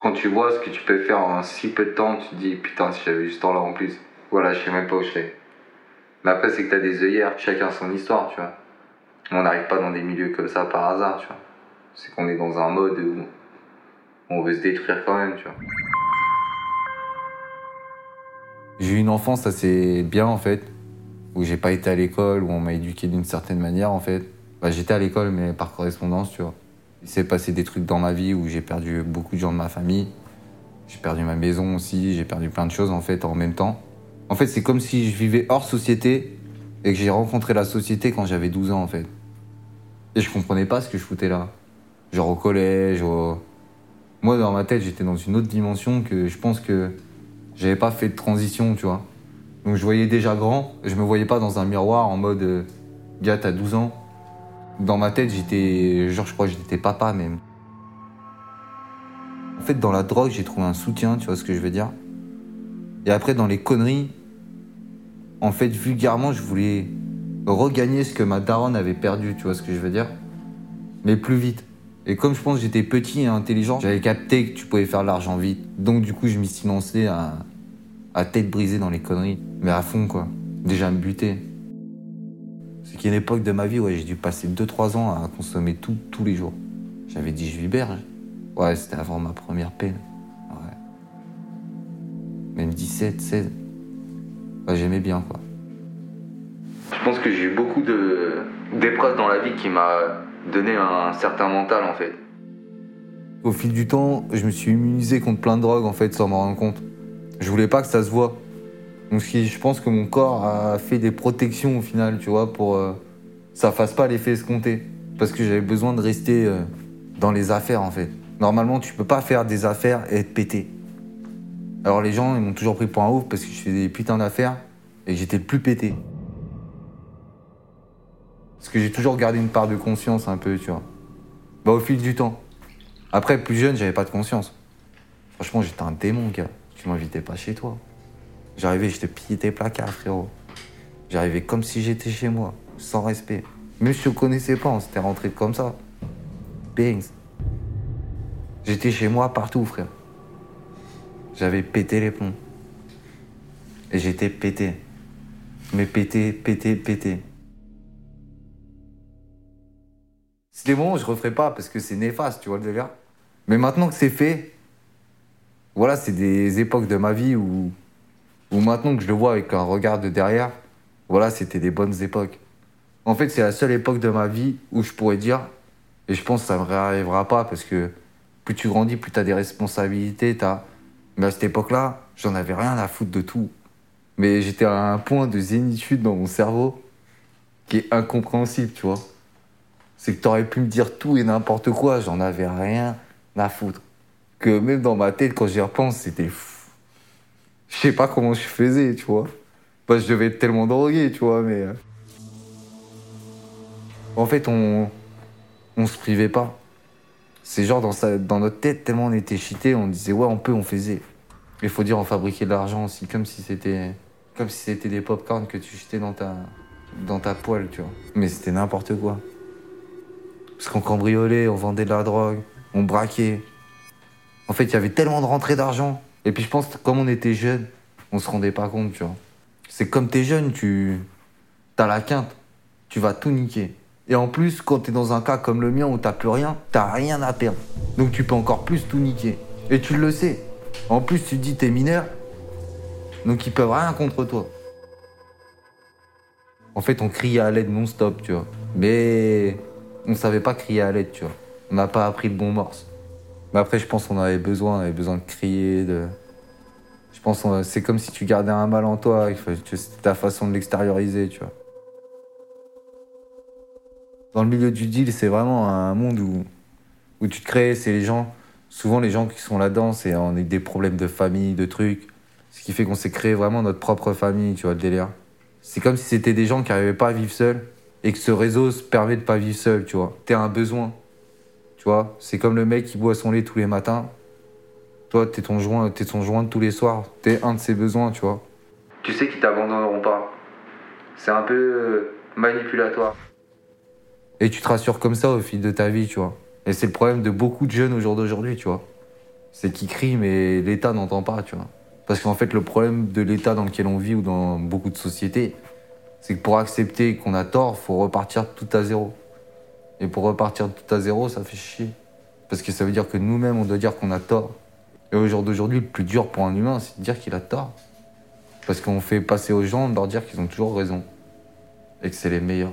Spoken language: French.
Quand tu vois ce que tu peux faire en si peu de temps, tu te dis putain, si j'avais eu ce temps-là en plus, voilà, je sais même pas où je serais. Mais après, c'est que t'as des œillères, chacun son histoire, tu vois. On n'arrive pas dans des milieux comme ça par hasard, tu vois. C'est qu'on est dans un mode où on veut se détruire quand même, tu vois. J'ai eu une enfance assez bien en fait, où j'ai pas été à l'école, où on m'a éduqué d'une certaine manière en fait. Bah, j'étais à l'école mais par correspondance, tu vois. Il s'est passé des trucs dans ma vie où j'ai perdu beaucoup de gens de ma famille. J'ai perdu ma maison aussi, j'ai perdu plein de choses en fait en même temps. En fait, c'est comme si je vivais hors société et que j'ai rencontré la société quand j'avais 12 ans en fait. Et je comprenais pas ce que je foutais là. Genre au collège, moi dans ma tête j'étais dans une autre dimension que je pense que j'avais pas fait de transition, tu vois. Donc je voyais déjà grand, je me voyais pas dans un miroir en mode euh, gars t'as 12 ans. Dans ma tête j'étais, genre je crois que j'étais papa même. En fait dans la drogue j'ai trouvé un soutien, tu vois ce que je veux dire. Et après dans les conneries, en fait vulgairement je voulais regagner ce que ma daronne avait perdu, tu vois ce que je veux dire. Mais plus vite. Et comme je pense j'étais petit et intelligent, j'avais capté que tu pouvais faire l'argent vite. Donc du coup, je m'y suis lancé à, à tête brisée dans les conneries. Mais à fond, quoi. Déjà me buter. C'est qu'à une époque de ma vie, ouais, j'ai dû passer 2-3 ans à consommer tout, tous les jours. J'avais dit, je viberge. Ouais, c'était avant ma première peine. Ouais. Même 17, 16. Ouais, j'aimais bien, quoi. Je pense que j'ai eu beaucoup d'épreuves dans la vie qui m'a donner un certain mental en fait. Au fil du temps, je me suis immunisé contre plein de drogues en fait sans m'en rendre compte. Je voulais pas que ça se voit. Donc je pense que mon corps a fait des protections au final, tu vois, pour euh, ça fasse pas l'effet escompté. Parce que j'avais besoin de rester euh, dans les affaires en fait. Normalement, tu peux pas faire des affaires et être pété. Alors les gens, ils m'ont toujours pris pour un ouf parce que je faisais des putains d'affaires et j'étais le plus pété. Parce que j'ai toujours gardé une part de conscience un peu, tu vois. Bah, au fil du temps. Après, plus jeune, j'avais pas de conscience. Franchement, j'étais un démon, gars. Tu m'invitais pas chez toi. J'arrivais, je te pillais tes placards, frérot. J'arrivais comme si j'étais chez moi, sans respect. Même si je connaissais pas, on s'était rentré comme ça. Bangs. J'étais chez moi partout, frère. J'avais pété les plombs. Et j'étais pété. Mais pété, pété, pété. C'était bon, je referai pas parce que c'est néfaste, tu vois le délire. Mais maintenant que c'est fait, voilà, c'est des époques de ma vie où, où maintenant que je le vois avec un regard de derrière, voilà, c'était des bonnes époques. En fait, c'est la seule époque de ma vie où je pourrais dire, et je pense que ça ne me réarrivera pas parce que plus tu grandis, plus tu as des responsabilités. Mais à cette époque-là, j'en avais rien à foutre de tout. Mais j'étais à un point de zénitude dans mon cerveau qui est incompréhensible, tu vois c'est que t'aurais pu me dire tout et n'importe quoi, j'en avais rien à foutre. Que même dans ma tête, quand j'y repense, c'était fou. Je sais pas comment je faisais, tu vois. Bah, je devais être tellement drogué, tu vois, mais. Euh. En fait, on. On se privait pas. C'est genre dans, sa... dans notre tête, tellement on était cheaté, on disait ouais, on peut, on faisait. Il faut dire, on fabriquait de l'argent aussi, comme si c'était. Comme si c'était des pop-corn que tu jetais dans ta. dans ta poêle, tu vois. Mais c'était n'importe quoi. Parce qu'on cambriolait, on vendait de la drogue, on braquait. En fait, il y avait tellement de rentrées d'argent. Et puis je pense que comme on était jeunes, on se rendait pas compte, tu vois. C'est comme t'es jeune, tu as la quinte, tu vas tout niquer. Et en plus, quand t'es dans un cas comme le mien où t'as plus rien, t'as rien à perdre. Donc tu peux encore plus tout niquer. Et tu le sais. En plus, tu te dis t'es mineur, donc ils peuvent rien contre toi. En fait, on criait à l'aide non-stop, tu vois. Mais on savait pas crier à l'aide, tu vois. On n'a pas appris le bon morse. Mais après, je pense qu'on avait besoin, on avait besoin de crier, de. Je pense que c'est comme si tu gardais un mal en toi, c'était ta façon de l'extérioriser, tu vois. Dans le milieu du deal, c'est vraiment un monde où, où tu te crées, c'est les gens, souvent les gens qui sont là-dedans, c'est on a des problèmes de famille, de trucs. Ce qui fait qu'on s'est créé vraiment notre propre famille, tu vois, le délire. C'est comme si c'était des gens qui n'arrivaient pas à vivre seuls et que ce réseau se permet de pas vivre seul, tu vois. T'es un besoin, vois. C'est comme le mec qui boit son lait tous les matins. Toi, t'es ton joint, t'es son joint tous les soirs. T'es un de ses besoins, tu vois. Tu sais qu'ils t'abandonneront pas. C'est un peu euh, manipulatoire. Et tu te rassures comme ça au fil de ta vie, tu vois. Et c'est le problème de beaucoup de jeunes au jour d'aujourd'hui, tu vois. c'est qu'ils crient, mais l'État n'entend pas, tu vois. Parce qu'en fait, le problème de l'État dans lequel on vit ou dans beaucoup de sociétés, c'est que pour accepter qu'on a tort, faut repartir tout à zéro. Et pour repartir tout à zéro, ça fait chier. Parce que ça veut dire que nous-mêmes, on doit dire qu'on a tort. Et au jour d'aujourd'hui, le plus dur pour un humain, c'est de dire qu'il a tort. Parce qu'on fait passer aux gens de leur dire qu'ils ont toujours raison. Et que c'est les meilleurs.